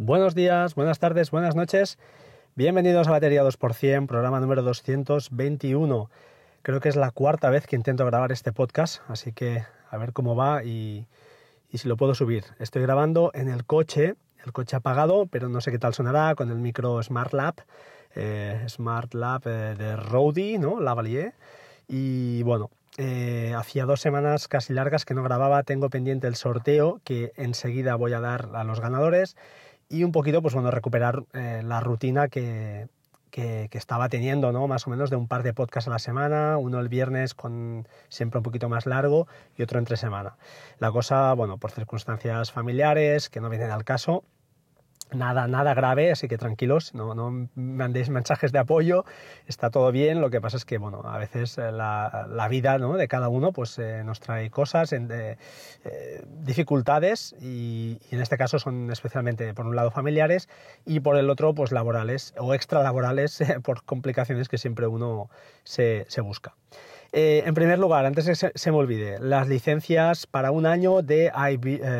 Buenos días, buenas tardes, buenas noches. Bienvenidos a Batería 2%, programa número 221. Creo que es la cuarta vez que intento grabar este podcast, así que a ver cómo va y, si lo puedo subir. Estoy grabando en el coche, el coche apagado, pero no sé qué tal sonará con el micro Smart Lab, eh, Smart Lab eh, de Rode, ¿no? Lavalier. Y bueno, eh, hacía dos semanas casi largas que no grababa, tengo pendiente el sorteo que enseguida voy a dar a los ganadores y un poquito, pues bueno, recuperar eh, la rutina que, que, estaba teniendo, ¿no? Más o menos de un par de podcasts a la semana, uno el viernes con siempre un poquito más largo y otro entre semana. La cosa, bueno, por circunstancias familiares que no vienen al caso, Nada, nada grave, así que tranquilos, no, no mandéis mensajes de apoyo, está todo bien, lo que pasa es que, bueno, a veces eh, la, la vida ¿no? de cada uno pues, eh, nos trae cosas, en, eh, dificultades y, en este caso son especialmente por un lado familiares y por el otro pues laborales o extralaborales por complicaciones que siempre uno se, se busca. En primer lugar, antes que se, me olvide, las licencias para un año de,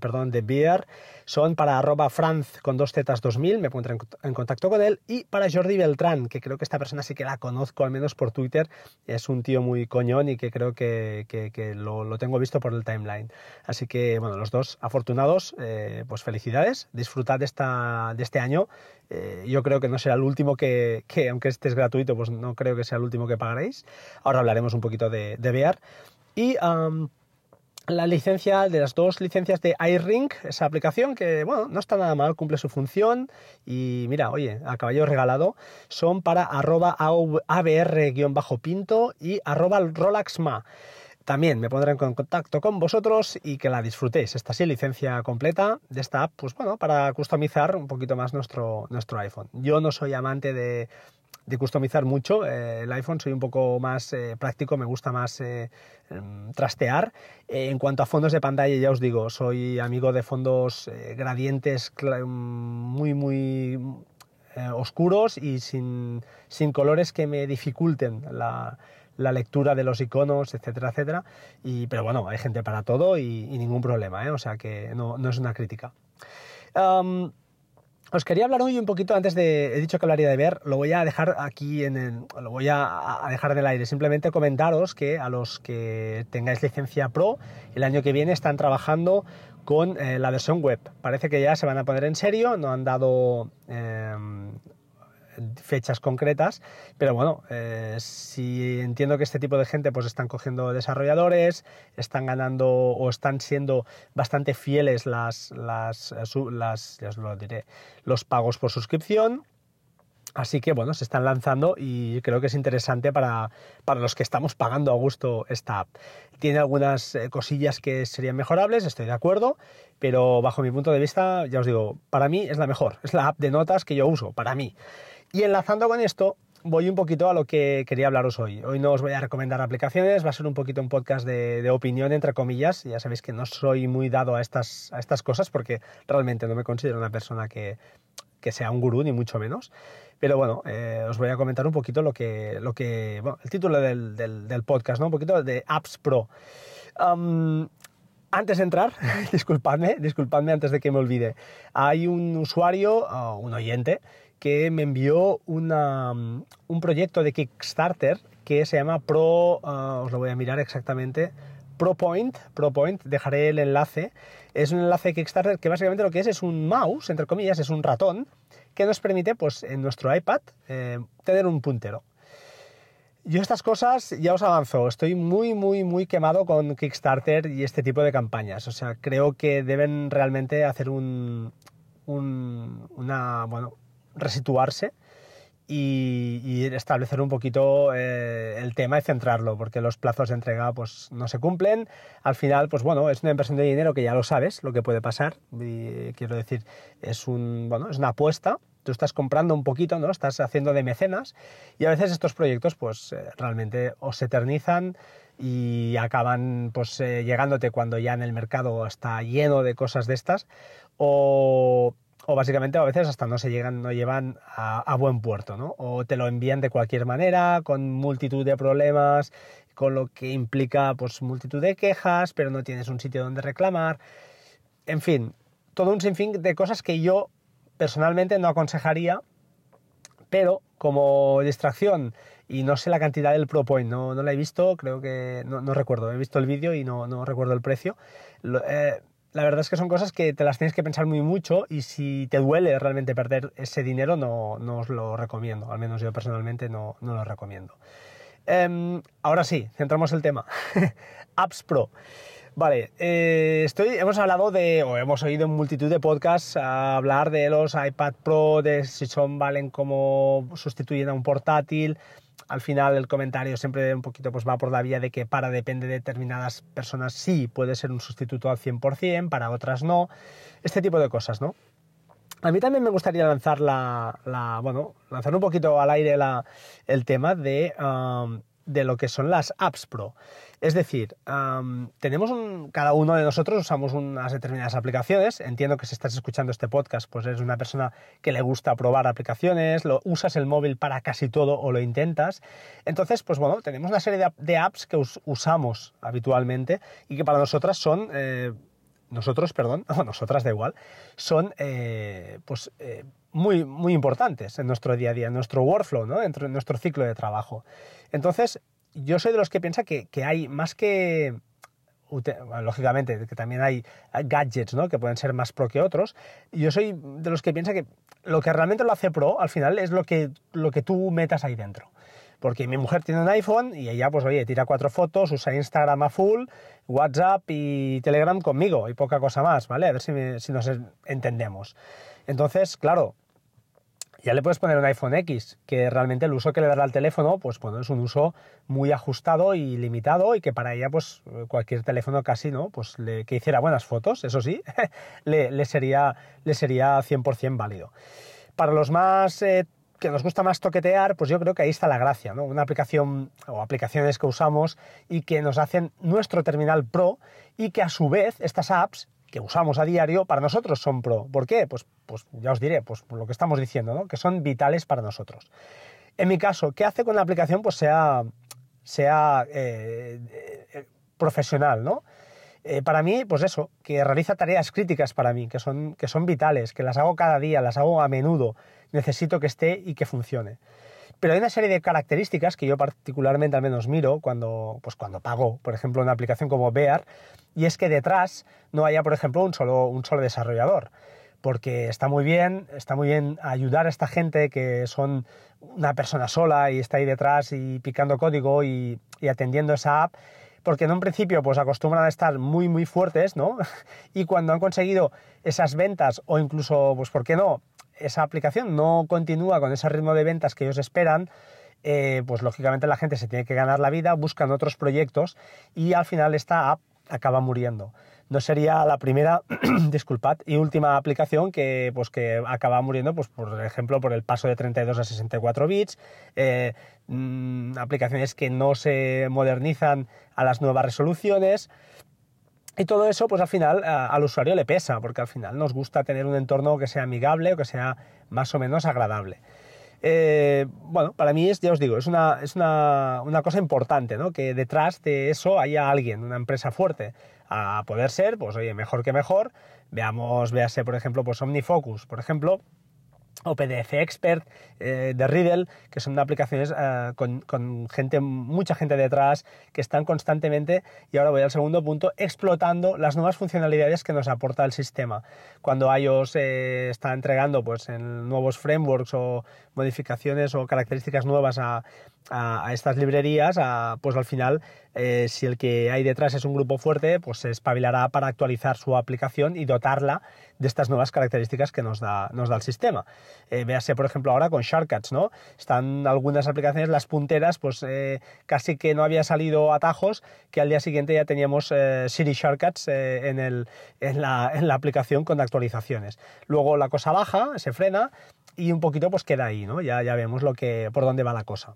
perdón, de Beer son para franz con dos zetas 2000, me pondré en, contacto con él, y para Jordi Beltrán, que creo que esta persona sí que la conozco, al menos por Twitter, es un tío muy coñón y que creo que, lo, tengo visto por el timeline. Así que, bueno, los dos afortunados, eh, pues felicidades, disfrutad de, esta, de este año. yo creo que no será el último que, aunque este es gratuito, pues no creo que sea el último que pagaréis. Ahora hablaremos un poquito de, de. Y la licencia de las dos licencias de iRing, esa aplicación que, bueno, no está nada mal, cumple su función y mira, oye, a caballo regalado, son para arroba abr-pinto y arroba rolaxma. También me pondré en contacto con vosotros y que la disfrutéis. Esta sí, licencia completa de esta app, pues bueno, para customizar un poquito más nuestro, nuestro iPhone. Yo no soy amante de, de customizar mucho. Eh, el iPhone soy un poco más eh, práctico, me gusta más eh, em, trastear. en cuanto a fondos de pantalla, ya os digo, soy amigo de fondos gradientes muy, muy oscuros y sin, sin, colores que me dificulten la, la, lectura de los iconos, etcétera, etcétera. Y, pero bueno, hay gente para todo y, ningún problema, o sea que no, no es una crítica. Os quería hablar hoy un poquito antes de. He dicho que hablaría de ver, lo voy a dejar aquí en el. Lo voy a, dejar en el aire. Simplemente comentaros que a los que tengáis licencia Pro, el año que viene están trabajando con eh, la versión web. Parece que ya se van a poner en serio, no han dado. Em, fechas concretas, pero bueno, eh, si entiendo que este tipo de gente pues están cogiendo desarrolladores, están ganando o están siendo bastante fieles las, las, las lo diré, los pagos por suscripción, Así que bueno, se están lanzando y creo que es interesante para, para, los que estamos pagando a gusto esta app. Tiene algunas eh, cosillas que serían mejorables, estoy de acuerdo, pero bajo mi punto de vista, ya os digo, para mí es la mejor. Es la app de notas que yo uso, para mí. Y enlazando con esto, voy un poquito a lo que quería hablaros hoy. Hoy no os voy a recomendar aplicaciones, va a ser un poquito un podcast de, opinión, entre comillas. Ya sabéis que no soy muy dado a estas, a estas cosas porque realmente no me considero una persona que, que sea un gurú, ni mucho menos. Pero bueno, eh, os voy a comentar un poquito lo que, lo que bueno, el título del, del, podcast, ¿no? Un poquito de Apps Pro. antes de entrar, disculpadme, disculpadme antes de que me olvide. Hay un usuario, un oyente, que me envió un proyecto de Kickstarter que se llama Pro, ah, os lo voy a mirar exactamente, ProPoint, ProPoint, dejaré el enlace. Es un enlace Kickstarter que básicamente lo que es es un mouse, entre comillas, es un ratón, que nos permite, pues, en nuestro iPad, eh, tener un puntero. Yo estas cosas ya os avanzo, estoy muy, muy, muy quemado con Kickstarter y este tipo de campañas. O sea, creo que deben realmente hacer un, un una, bueno, resituarse y, establecer un poquito eh, el tema y centrarlo, porque los plazos de entrega pues, no se cumplen. Al final, pues bueno, es una inversión de dinero que ya lo sabes, lo que puede pasar. quiero decir, es, un, bueno, es una apuesta. Tú estás comprando un poquito, ¿no? Estás haciendo de mecenas y a veces estos proyectos pues eh, realmente o se eternizan y acaban pues eh, llegándote cuando ya en el mercado está lleno de cosas de estas o o básicamente a veces hasta no se llegan, no llevan a, buen puerto, ¿no? O te lo envían de cualquier manera, con multitud de problemas, con lo que implica pues multitud de quejas, pero no tienes un sitio donde reclamar. En fin, todo un sinfín de cosas que yo personalmente no aconsejaría, pero como distracción y no sé la cantidad del ProPoint, no, no la he visto, creo que no, recuerdo, he visto el vídeo y no, no, recuerdo el precio. Eh, la verdad es que son cosas que te las tienes que pensar muy mucho y si te duele realmente perder ese dinero no, no os lo recomiendo, al menos yo personalmente no, no lo recomiendo. Em, ahora sí, centramos el tema. Apps Pro. Vale, eh, estoy, hemos hablado de, o hemos oído en multitud de podcasts hablar de los iPad Pro, de si son, valen como sustituyen a un portátil. Al final el comentario siempre un poquito pues va por la vía de que para depende de determinadas personas sí puede ser un sustituto al 100%, para otras no. Este tipo de cosas, ¿no? A mí también me gustaría lanzar la, bueno, lanzar un poquito al aire el tema de, de lo que son las apps Pro. Es decir, tenemos un, cada uno de nosotros usamos unas determinadas aplicaciones. Entiendo que si estás escuchando este podcast, pues eres una persona que le gusta probar aplicaciones, lo, usas el móvil para casi todo o lo intentas. Entonces, pues bueno, tenemos una serie de, apps que usamos habitualmente y que para nosotras son... Eh, nosotros, perdón, o nosotras da igual, son eh, pues, eh, muy, muy importantes en nuestro día a día, en nuestro workflow, ¿no? nuestro ciclo de trabajo. Entonces, yo soy de los que piensa que, hay más que lógicamente, que también hay gadgets, ¿no? Que pueden ser más pro que otros. Yo soy de los que piensa que lo que realmente lo hace pro, al final, es lo que, lo que tú metas ahí dentro. Porque mi mujer tiene un iPhone y ella, pues oye, tira cuatro fotos, usa Instagram a full, WhatsApp y Telegram conmigo y poca cosa más, ¿vale? A ver si, nos entendemos. Entonces, claro, ya le puedes poner un iPhone X, que realmente el uso que le dará al teléfono, pues bueno, es un uso muy ajustado y limitado y que para ella, pues cualquier teléfono casi, ¿no? Pues que hiciera buenas fotos, eso sí, le, sería, le sería 100% válido. Para los más... Eh, que nos gusta más toquetear, pues yo creo que ahí está la gracia, ¿no? Una aplicación o aplicaciones que usamos y que nos hacen nuestro terminal pro y que a su vez estas apps que usamos a diario, para nosotros son pro. ¿Por qué? Pues, pues ya os diré, pues por lo que estamos diciendo, ¿no? que son vitales para nosotros. En mi caso, ¿qué hace con la aplicación? Pues sea, sea eh, eh, profesional, ¿no? Eh, para mí, pues eso, que realiza tareas críticas para mí, que son, que son vitales, que las hago cada día, las hago a menudo, necesito que esté y que funcione. Pero hay una serie de características que yo particularmente al menos miro cuando, pues cuando pago, por ejemplo, una aplicación como Bear, y es que detrás no haya, por ejemplo, un solo, un solo desarrollador. Porque está muy bien, está muy bien ayudar a esta gente que son una persona sola y está ahí detrás y picando código y, y atendiendo esa app, porque en un principio pues acostumbran a estar muy muy fuertes, ¿no? Y cuando han conseguido esas ventas o incluso, pues ¿por qué no? Esa aplicación no continúa con ese ritmo de ventas que ellos esperan, eh, pues lógicamente la gente se tiene que ganar la vida, buscan otros proyectos y al final esta app acaba muriendo. No sería la primera, disculpad, y última aplicación que, pues, que acaba muriendo, pues, por ejemplo, por el paso de 32 a 64 bits, eh, mm, aplicaciones que no se modernizan a las nuevas resoluciones, y todo eso, pues al final al usuario le pesa, porque al final nos gusta tener un entorno que sea amigable o que sea más o menos agradable. Eh, bueno, para mí es, ya os digo, es una, es una, una, cosa importante, ¿no? Que detrás de eso haya alguien, una empresa fuerte. A poder ser, pues oye, mejor que mejor. Veamos, véase, por ejemplo, pues OmniFocus, por ejemplo, o PDF Expert eh, de Riddle, que son aplicaciones eh, con, gente, mucha gente detrás, que están constantemente, y ahora voy al segundo punto, explotando las nuevas funcionalidades que nos aporta el sistema. Cuando iOS eh, está entregando pues, nuevos frameworks o modificaciones o características nuevas a, estas librerías, pues al final, si el que hay detrás es un grupo fuerte, pues se espabilará para actualizar su aplicación y dotarla de estas nuevas características que nos da, nos da el sistema. Eh, véase, por ejemplo, ahora con Shortcuts, ¿no? Están algunas aplicaciones, las punteras, pues eh, casi que no había salido atajos, que al día siguiente ya teníamos eh, Siri Shortcuts en la aplicación con actualizaciones. Luego la cosa baja, se frena y un poquito pues queda ahí, ¿no? Ya, ya vemos lo que, por dónde va la cosa.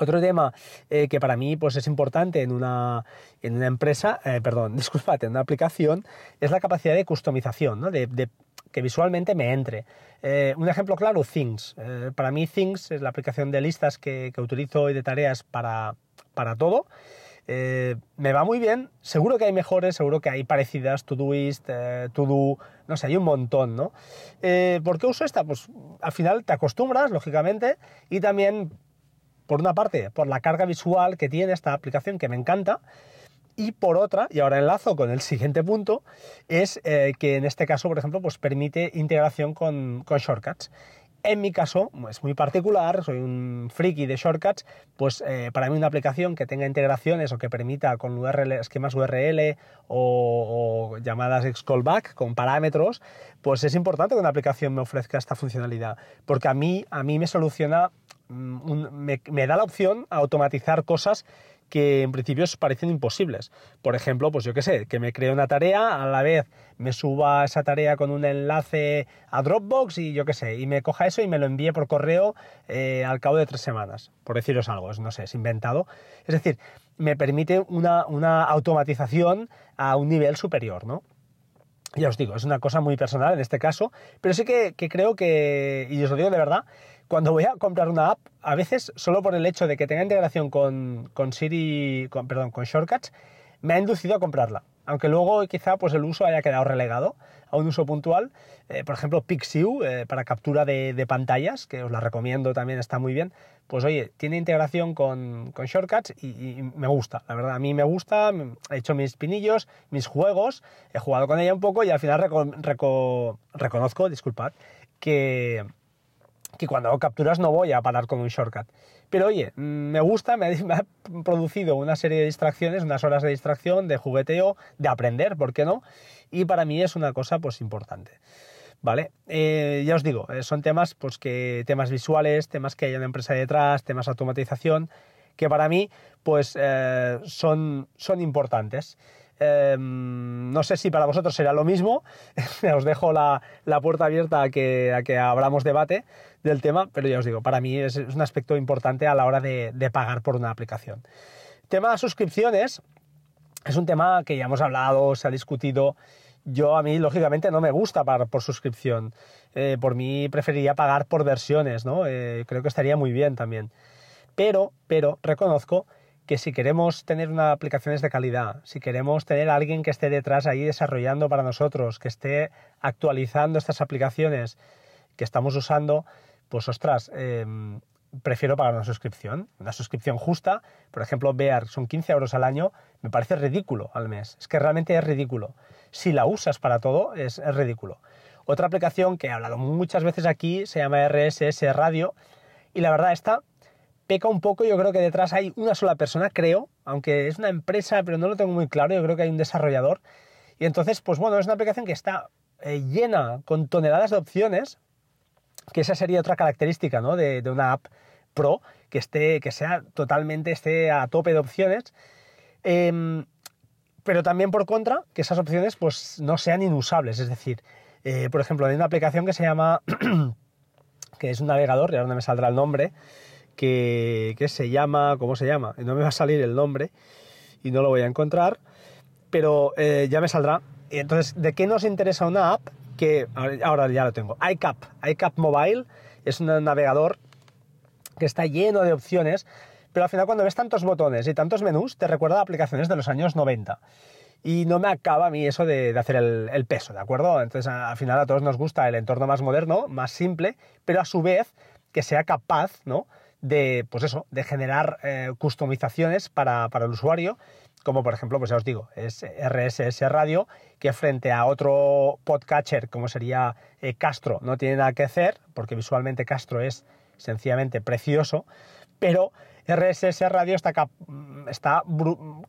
Otro tema eh, que para mí pues, es importante en una, en una empresa, eh, perdón, disculpate, en una aplicación, es la capacidad de customización, ¿no? de, que visualmente me entre. Eh, un ejemplo claro, Things. para mí Things es la aplicación de listas que, que utilizo y de tareas para, para todo. Me va muy bien, seguro que hay mejores, seguro que hay parecidas, Todoist, eh, Todo, no sé, hay un montón, ¿no? ¿Por qué uso esta? Pues al final te acostumbras, lógicamente, y también, por una parte, por la carga visual que tiene esta aplicación que me encanta, y por otra, y ahora enlazo con el siguiente punto, es eh, que en este caso, por ejemplo, pues permite integración con, shortcuts. En mi caso, es muy particular, soy un friki de shortcuts, pues eh, para mí una aplicación que tenga integraciones o que permita con URL, esquemas URL o, o llamadas callback con parámetros, pues es importante que una aplicación me ofrezca esta funcionalidad, porque a mí, a mí me soluciona, mm, me, me da la opción a automatizar cosas que en principio parecen imposibles. Por ejemplo, pues yo qué sé, que me cree una tarea, a la vez me suba esa tarea con un enlace a Dropbox y yo qué sé, y me coja eso y me lo envíe por correo eh, al cabo de tres semanas, por deciros algo, no sé, es inventado. Es decir, me permite una, una automatización a un nivel superior, ¿no? Ya os digo, es una cosa muy personal en este caso, pero sí que, creo que, y os lo digo de verdad, cuando voy a comprar una app, a veces solo por el hecho de que tenga integración con, con Siri, perdón, con Shortcuts, me ha inducido a comprarla. Aunque luego quizá pues el uso haya quedado relegado a un uso puntual. Eh, por ejemplo, Pixiu eh, para captura de, pantallas, que os la recomiendo también, está muy bien. Pues oye, tiene integración con, con Shortcuts y, me gusta. La verdad, a mí me gusta. He hecho mis pinillos, mis juegos, he jugado con ella un poco y al final reconozco, disculpad, que, que cuando capturas no voy a parar con un shortcut. Pero oye, mm, me gusta, me ha, producido una serie de distracciones, unas horas de distracción, de jugueteo, de aprender, ¿por qué no? Y para mí es una cosa pues importante. ¿Vale? Eh, ya os digo, eh, son temas, pues que, temas visuales, temas que hay una empresa detrás, temas de automatización, que para mí, pues eh, son, son importantes. Em, no sé si para vosotros será lo mismo, os dejo la, puerta abierta a que, que abramos debate del tema, pero ya os digo, para mí es, un aspecto importante a la hora de, pagar por una aplicación. Tema de suscripciones es un tema que ya hemos hablado, se ha discutido. Yo a mí, lógicamente, no me gusta pagar por suscripción. Eh, por mí preferiría pagar por versiones, ¿no? Eh, creo que estaría muy bien también. Pero, pero, reconozco que si queremos tener una aplicaciones de calidad, si queremos tener a alguien que esté detrás ahí desarrollando para nosotros, que esté actualizando estas aplicaciones que estamos usando, pues ostras, em, prefiero pagar una suscripción, una suscripción justa. Por ejemplo, Bear son 15 euros al año, me parece ridículo al mes. Es que realmente es ridículo. Si la usas para todo, es, es ridículo. Otra aplicación que he hablado muchas veces aquí se llama RSS Radio y la verdad está peca un poco, yo creo que detrás hay una sola persona, creo, aunque es una empresa, pero no lo tengo muy claro, yo creo que hay un desarrollador. Y entonces, pues bueno, es una aplicación que está eh, llena con toneladas de opciones, que esa sería otra característica ¿no? de, una app pro, que, esté, que sea totalmente, esté a tope de opciones. Em, pero también por contra, que esas opciones pues no sean inusables. Es decir, eh, por ejemplo, hay una aplicación que se llama, que es un navegador, y ahora no me saldrá el nombre, que, se llama, ¿cómo se llama? No me va a salir el nombre y no lo voy a encontrar, pero eh, ya me saldrá. Entonces, ¿de qué nos interesa una app? Que ahora ya lo tengo. iCap, iCap Mobile es un navegador que está lleno de opciones, pero al final cuando ves tantos botones y tantos menús, te recuerda a aplicaciones de los años 90. Y no me acaba a mí eso de, hacer el, el, peso, ¿de acuerdo? Entonces al final a todos nos gusta el entorno más moderno, más simple, pero a su vez que sea capaz, ¿no? De, pues eso, de generar eh, customizaciones para, el usuario, como por ejemplo, pues ya os digo, es RSS Radio, que frente a otro podcatcher como sería eh, Castro no tiene nada que hacer, porque visualmente Castro es sencillamente precioso, pero RSS Radio está, está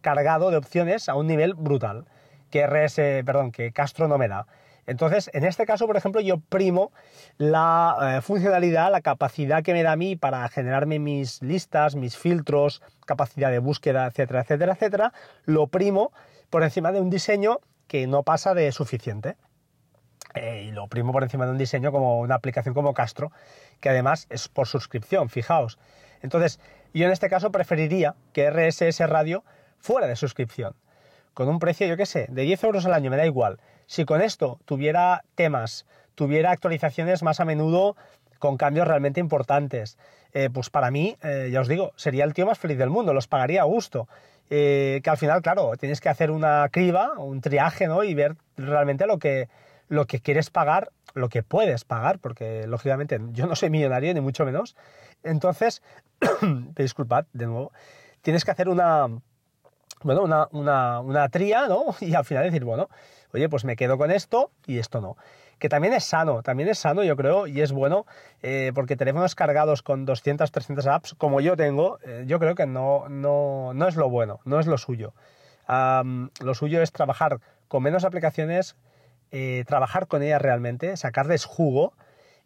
cargado de opciones a un nivel brutal, que RS, perdón, que Castro no me da. Entonces, en este caso, por ejemplo, yo primo la eh, funcionalidad, la capacidad que me da a mí para generarme mis listas, mis filtros, capacidad de búsqueda, etcétera, etcétera, etcétera, lo primo por encima de un diseño que no pasa de suficiente. Eh, y lo primo por encima de un diseño como una aplicación como Castro, que además es por suscripción, fijaos. Entonces, yo en este caso preferiría que RSS Radio fuera de suscripción, con un precio, yo qué sé, de 10 euros al año, me da igual si con esto tuviera temas, tuviera actualizaciones más a menudo con cambios realmente importantes. Eh, pues para mí, eh, ya os digo, sería el tío más feliz del mundo, los pagaría a gusto. que al final, claro, tienes que hacer una criba, un triaje, ¿no? Y ver realmente lo que, lo que quieres pagar, lo que puedes pagar, porque lógicamente yo no soy millonario, ni mucho menos. Entonces, disculpad de nuevo, tienes que hacer una, bueno, una, una, una tría, ¿no? Y al final decir, bueno, oye, pues me quedo con esto y esto no. Que también es sano, también es sano, yo creo, y es bueno, eh, porque teléfonos cargados con 200, 300 apps, como yo tengo, eh, yo creo que no, no, no, es lo bueno, no es lo suyo. lo suyo es trabajar con menos aplicaciones, eh, trabajar con ellas realmente, sacarles jugo,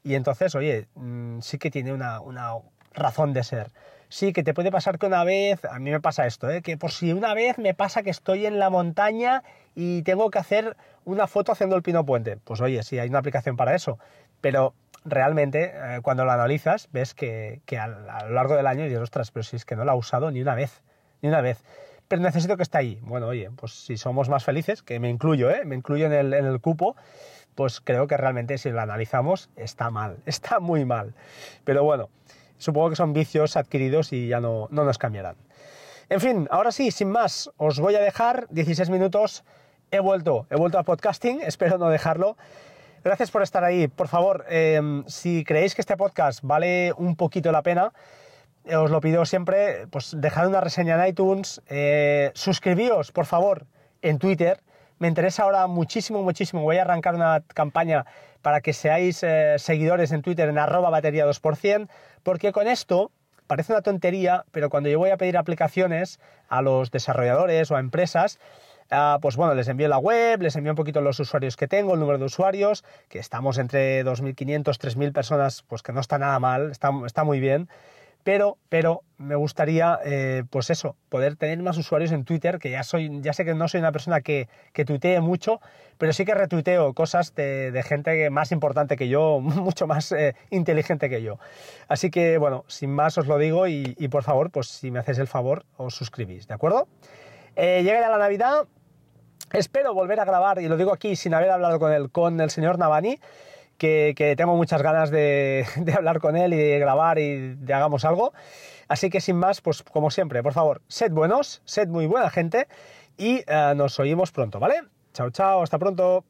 y entonces, oye, mm, sí que tiene una, una razón de ser sí, que te puede pasar que una vez, a mí me pasa esto, ¿eh? que por si una vez me pasa que estoy en la montaña y tengo que hacer una foto haciendo el pino puente. Pues oye, sí, hay una aplicación para eso, pero realmente eh, cuando lo analizas ves que, a, lo largo del año dices, ostras, pero si es que no la he usado ni una vez, ni una vez. Pero necesito que esté ahí. Bueno, oye, pues si somos más felices, que me incluyo, ¿eh? me incluyo en el, en el cupo, pues creo que realmente si lo analizamos está mal, está muy mal. Pero bueno, supongo que son vicios adquiridos y ya no, no nos cambiarán. En fin, ahora sí, sin más, os voy a dejar 16 minutos. He vuelto, he vuelto a podcasting, espero no dejarlo. Gracias por estar ahí. Por favor, em, si creéis que este podcast vale un poquito la pena, eh, os lo pido siempre, pues dejad una reseña en iTunes, eh, suscribíos, por favor, en Twitter. Me interesa ahora muchísimo, muchísimo. Voy a arrancar una campaña para que seáis eh, seguidores en Twitter en arroba batería 2%. Porque con esto parece una tontería, pero cuando yo voy a pedir aplicaciones a los desarrolladores o a empresas, ah, pues bueno, les envío la web, les envío un poquito los usuarios que tengo, el número de usuarios, que estamos entre 2.500, 3.000 personas, pues que no está nada mal, está, está muy bien pero, pero me gustaría, eh, pues eso, poder tener más usuarios en Twitter, que ya soy, ya sé que no soy una persona que, que tuitee mucho, pero sí que retuiteo cosas de, gente más importante que yo, mucho más eh, inteligente que yo. Así que, bueno, sin más os lo digo y, por favor, pues si me hacéis el favor, os suscribís, ¿de acuerdo? Eh, llega ya la Navidad, espero volver a grabar, y lo digo aquí sin haber hablado con el, con el señor Navani, que, tengo muchas ganas de, hablar con él y de grabar y de hagamos algo. Así que sin más, pues como siempre, por favor, sed buenos, sed muy buena gente y eh, nos oímos pronto, ¿vale? Chao, chao, hasta pronto.